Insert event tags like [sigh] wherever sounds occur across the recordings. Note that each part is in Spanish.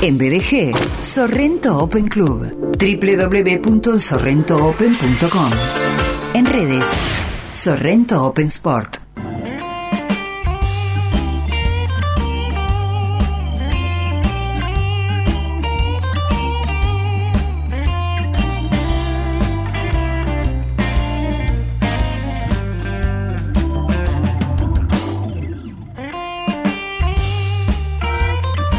En BDG, Sorrento Open Club. www.sorrentoopen.com. En redes, Sorrento Open Sport.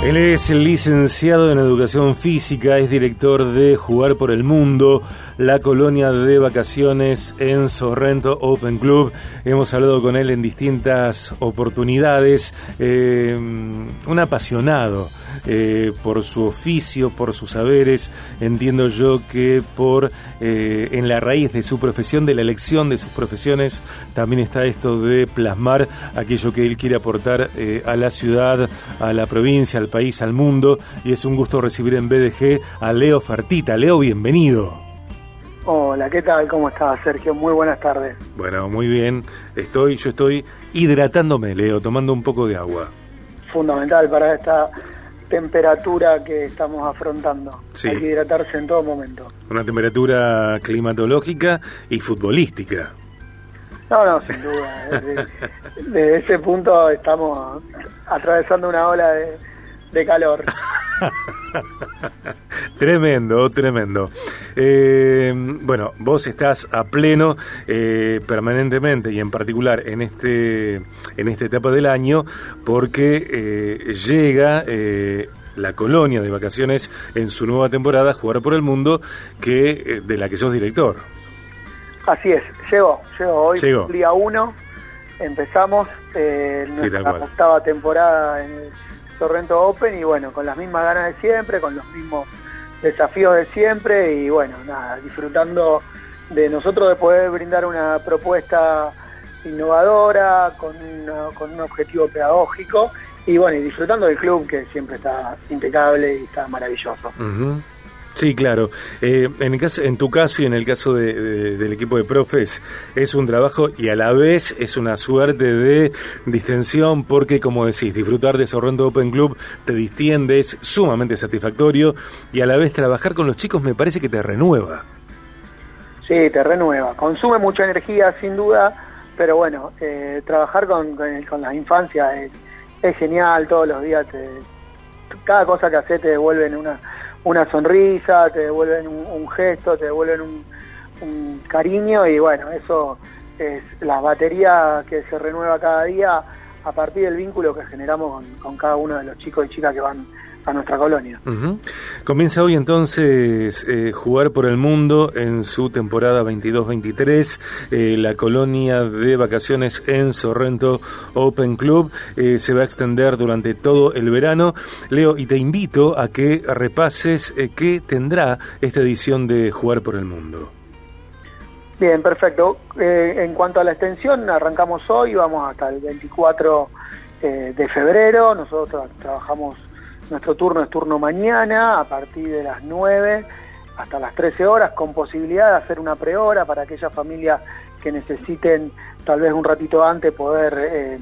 Él es licenciado en Educación Física, es director de Jugar por el Mundo, la colonia de vacaciones en Sorrento Open Club. Hemos hablado con él en distintas oportunidades. Eh, un apasionado eh, por su oficio, por sus saberes. Entiendo yo que por eh, en la raíz de su profesión, de la elección de sus profesiones, también está esto de plasmar aquello que él quiere aportar a la ciudad, a la provincia, al país al mundo, y es un gusto recibir en BDG a Leo Fartita. Leo, bienvenido. Hola, ¿qué tal? ¿Cómo estás, Sergio? Muy buenas tardes. Bueno, muy bien. Estoy, yo estoy hidratándome, Leo, tomando un poco de agua. Fundamental para esta temperatura que estamos afrontando. Sí. Hay que hidratarse en todo momento. Una temperatura climatológica y futbolística. No, no, sin duda. Desde, [laughs] desde ese punto estamos atravesando una ola de, de calor. [laughs] tremendo, tremendo. Eh, bueno, vos estás a pleno eh, permanentemente y en particular en este en esta etapa del año porque eh, llega la colonia de vacaciones en su nueva temporada Jugar por el Mundo que de la que sos director. Así es, llegó, llegó hoy, día uno, empezamos nuestra octava temporada en el Torrento Open y bueno, con las mismas ganas de siempre, con los mismos desafíos de siempre y bueno, nada, disfrutando de nosotros de poder brindar una propuesta innovadora, con, con un objetivo pedagógico y bueno, y disfrutando del club que siempre está impecable y está maravilloso. Sí, claro. Eh, en, el caso, en tu caso y en el caso del equipo de profes, es un trabajo y a la vez es una suerte de distensión porque, como decís, disfrutar de Sorrento Open Club te distiende, es sumamente satisfactorio y a la vez trabajar con los chicos me parece que te renueva. Sí, te renueva. Consume mucha energía, sin duda, pero bueno, eh, trabajar con, con, la infancia es, es, genial, todos los días, te, cada cosa que haces te devuelven una una sonrisa, te devuelven un, gesto, te devuelven un, cariño y bueno, eso es la batería que se renueva cada día a partir del vínculo que generamos con cada uno de los chicos y chicas que van a nuestra colonia. Comienza hoy entonces eh, jugar por el mundo en su temporada 22-23, eh, la colonia de vacaciones en Sorrento Open Club eh, se va a extender durante todo el verano. Leo, y te invito a que repases qué tendrá esta edición de Jugar por el Mundo. Bien, perfecto. en cuanto a la extensión, arrancamos hoy, vamos hasta el 24 de febrero. Nosotros trabajamos nuestro turno es turno mañana, a partir de las 9 hasta las 13 horas, con posibilidad de hacer una prehora para aquellas familias que necesiten tal vez un ratito antes poder eh,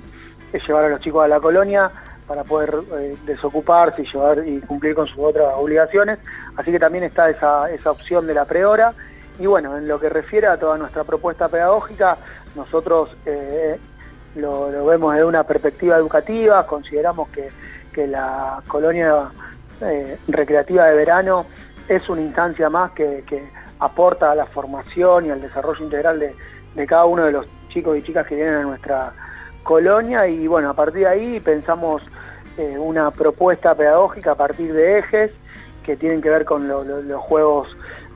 llevar a los chicos a la colonia para poder eh, desocuparse y llevar y cumplir con sus otras obligaciones. Así que también está esa, esa opción de la prehora. Y bueno, en lo que refiere a toda nuestra propuesta pedagógica, nosotros eh, lo, vemos desde una perspectiva educativa, consideramos que que la colonia eh, recreativa de verano es una instancia más que, aporta a la formación y al desarrollo integral de, cada uno de los chicos y chicas que vienen a nuestra colonia. Y bueno, a partir de ahí pensamos eh, una propuesta pedagógica a partir de ejes que tienen que ver con los juegos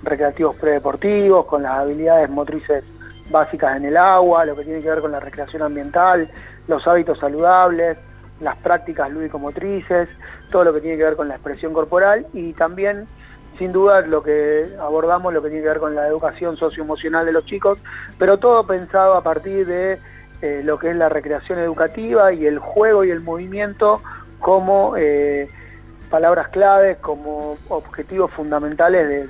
recreativos predeportivos, con las habilidades motrices básicas en el agua, lo que tiene que ver con la recreación ambiental, los hábitos saludables, las prácticas lúdico-motrices, todo lo que tiene que ver con la expresión corporal y también, sin duda, lo que abordamos, lo que tiene que ver con la educación socioemocional de los chicos, pero todo pensado a partir de eh, lo que es la recreación educativa y el juego y el movimiento como eh, palabras claves, como objetivos fundamentales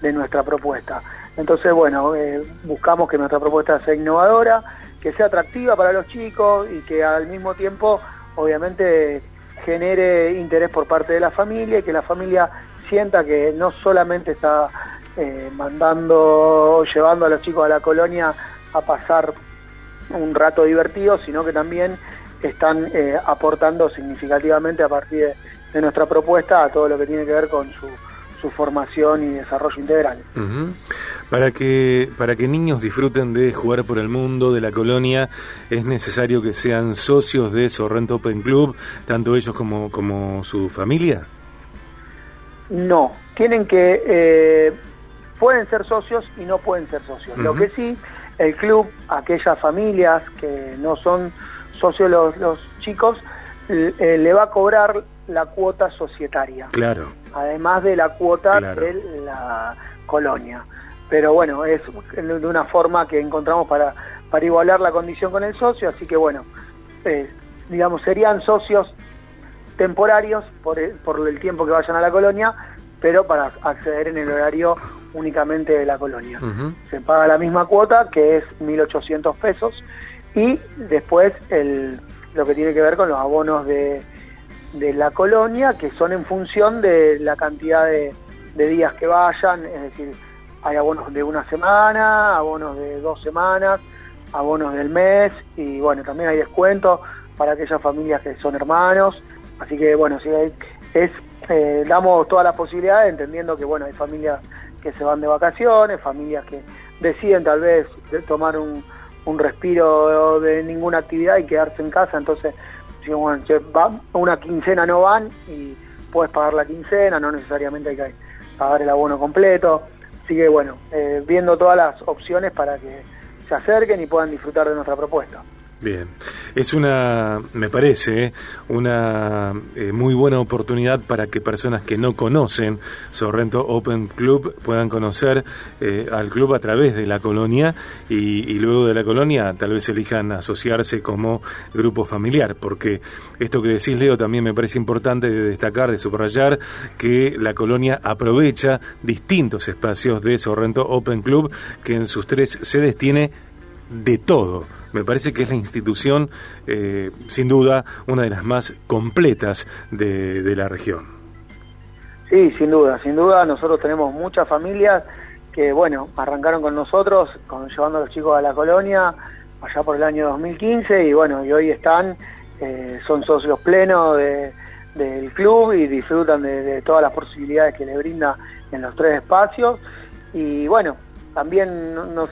de, nuestra propuesta. Entonces, bueno, eh, buscamos que nuestra propuesta sea innovadora, que sea atractiva para los chicos y que al mismo tiempo obviamente genere interés por parte de la familia y que la familia sienta que no solamente está eh, mandando, llevando a los chicos a la colonia a pasar un rato divertido, sino que también están eh, aportando significativamente a partir de, nuestra propuesta a todo lo que tiene que ver con su, su formación y desarrollo integral. Para que para que niños disfruten de jugar por el mundo de la colonia es necesario que sean socios de Sorrento Open Club, tanto ellos como como su familia. No, tienen que eh, pueden ser socios y no pueden ser socios. Lo que sí, el club, aquellas familias que no son socios los, los chicos, eh, le va a cobrar la cuota societaria. Claro. Además de la cuota de la colonia. Pero bueno, es de una forma que encontramos para, para igualar la condición con el socio, así que bueno, eh, digamos, serían socios temporarios por el, por el tiempo que vayan a la colonia, pero para acceder en el horario únicamente de la colonia. Se paga la misma cuota, que es 1.800 pesos, y después el, lo que tiene que ver con los abonos de, de la colonia, que son en función de la cantidad de, de días que vayan, es decir, hay abonos de una semana, abonos de dos semanas, abonos del mes, y bueno, también hay descuentos para aquellas familias que son hermanos, así que bueno, sí, es eh, damos todas las posibilidades, entendiendo que bueno, hay familias que se van de vacaciones, familias que deciden tal vez tomar un, un respiro de ninguna actividad y quedarse en casa, entonces bueno, una quincena no van y puedes pagar la quincena, no necesariamente hay que pagar el abono completo, así que bueno, eh, viendo todas las opciones para que se acerquen y puedan disfrutar de nuestra propuesta. Bien, es una, me parece, una eh, muy buena oportunidad para que personas que no conocen Sorrento Open Club puedan conocer eh, al club a través de la colonia y, luego de la colonia tal vez elijan asociarse como grupo familiar, porque esto que decís Leo también me parece importante de destacar, de subrayar que la colonia aprovecha distintos espacios de Sorrento Open Club que en sus tres sedes tiene de todo me parece que es la institución, eh, sin duda, una de las más completas de, la región. Sí, sin duda, sin duda. Nosotros tenemos muchas familias que, bueno, arrancaron con nosotros, con, llevando a los chicos a la colonia allá por el año 2015 y, bueno, y hoy están, eh, son socios plenos de, del club y disfrutan de, de todas las posibilidades que le brinda en los tres espacios. Y, bueno, también nos,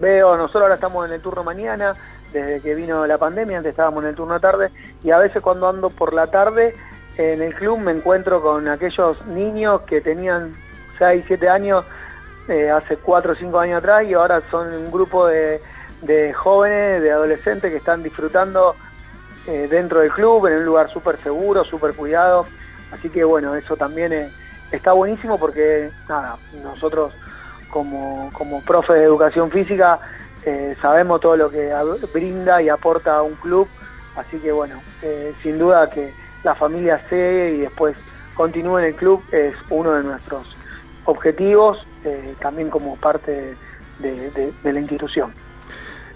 veo, nosotros ahora estamos en el turno mañana, desde que vino la pandemia, antes estábamos en el turno tarde, y a veces cuando ando por la tarde en el club me encuentro con aquellos niños que tenían 6, 7 años eh, hace 4 o 5 años atrás y ahora son un grupo de, jóvenes, de adolescentes que están disfrutando eh, dentro del club, en un lugar súper seguro, súper cuidado. Así que bueno, eso también está buenísimo porque nada, nosotros como, como profe de educación física eh, sabemos todo lo que brinda y aporta un club, así que bueno, eh, sin duda que la familia se y después continúe en el club es uno de nuestros objetivos, eh, también como parte de la institución.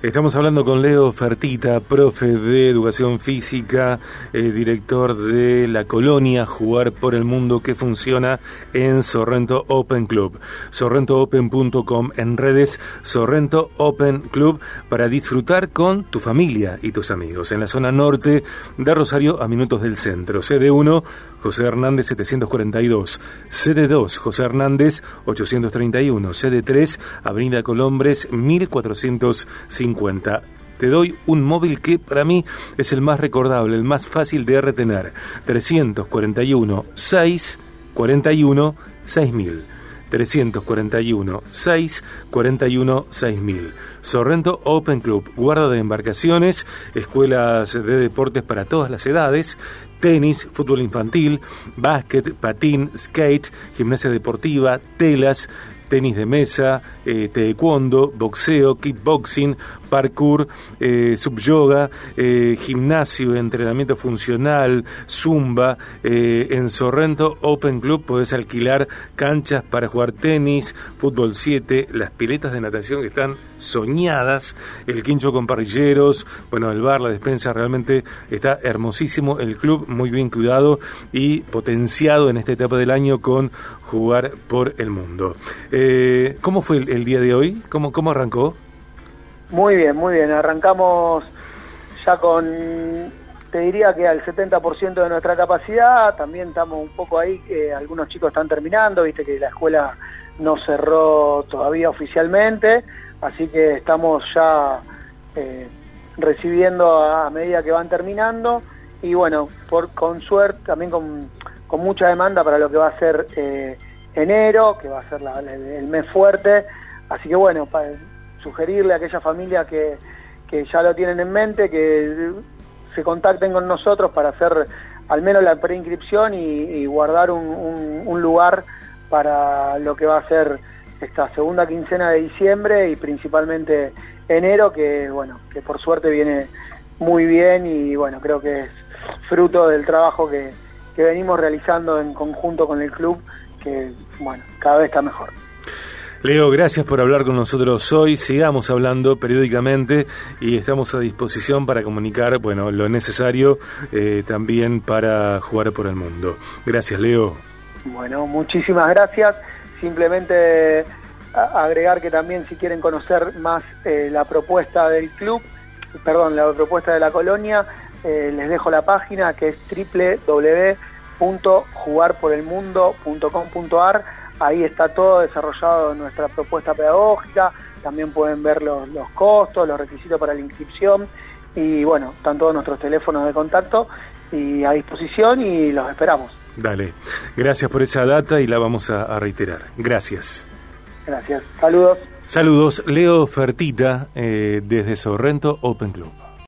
Estamos hablando con Leo Fertita, profe de educación física, eh, director de la colonia Jugar por el Mundo que funciona en Sorrento Open Club. SorrentoOpen.com en redes Sorrento Open Club para disfrutar con tu familia y tus amigos. En la zona norte de Rosario a minutos del centro. CD1 José Hernández 742, CD2 José Hernández 831, CD3 Avenida Colombres 1450. Te doy un móvil que para mí es el más recordable, el más fácil de retener. 341 6 41 6000. 341 6 41 6000. Sorrento Open Club, guarda de embarcaciones, escuelas de deportes para todas las edades, tenis, fútbol infantil, básquet, patín, skate, gimnasia deportiva, telas, tenis de mesa, eh, taekwondo, boxeo, kickboxing, parkour, eh, subyoga, eh, gimnasio, entrenamiento funcional, zumba. Eh, en Sorrento Open Club podés alquilar canchas para jugar tenis, fútbol 7, las piletas de natación que están soñadas, el quincho con parrilleros, bueno, el bar, la despensa, realmente está hermosísimo, el club muy bien cuidado y potenciado en esta etapa del año con jugar por el mundo. Eh, ¿Cómo fue el, día de hoy? ¿Cómo, ¿Cómo arrancó? Muy bien, muy bien, arrancamos ya con te diría que al 70% de nuestra capacidad, también estamos un poco ahí, que algunos chicos están terminando, viste que la escuela no cerró todavía oficialmente, así que estamos ya eh, recibiendo a, medida que van terminando y bueno, por con suerte, también con, mucha demanda para lo que va a ser eh, enero, que va a ser el, mes fuerte, así que bueno, sugerirle a aquella familia que, que ya lo tienen en mente, que se contacten con nosotros para hacer al menos la preinscripción y, y guardar un, un lugar para lo que va a ser esta segunda quincena de diciembre y principalmente enero, que bueno, que por suerte viene muy bien y bueno, creo que es fruto del trabajo que, que venimos realizando en conjunto con el club, que bueno, cada vez está mejor. Leo, gracias por hablar con nosotros hoy. Sigamos hablando periódicamente y estamos a disposición para comunicar, bueno, lo necesario eh, también para jugar por el mundo. Gracias, Leo. Bueno, muchísimas gracias. Simplemente agregar que también si quieren conocer más eh, la propuesta del club, perdón, la propuesta de la colonia, eh, les dejo la página que es www.jugarporelmundo.com.ar. Ahí está todo desarrollado nuestra propuesta pedagógica. También pueden ver los, los costos, los requisitos para la inscripción y bueno, están todos nuestros teléfonos de contacto y a disposición y los esperamos. Dale, gracias por esa data y la vamos a, reiterar. Gracias. Gracias. Saludos. Saludos, Leo Fertita eh, desde Sorrento Open Club.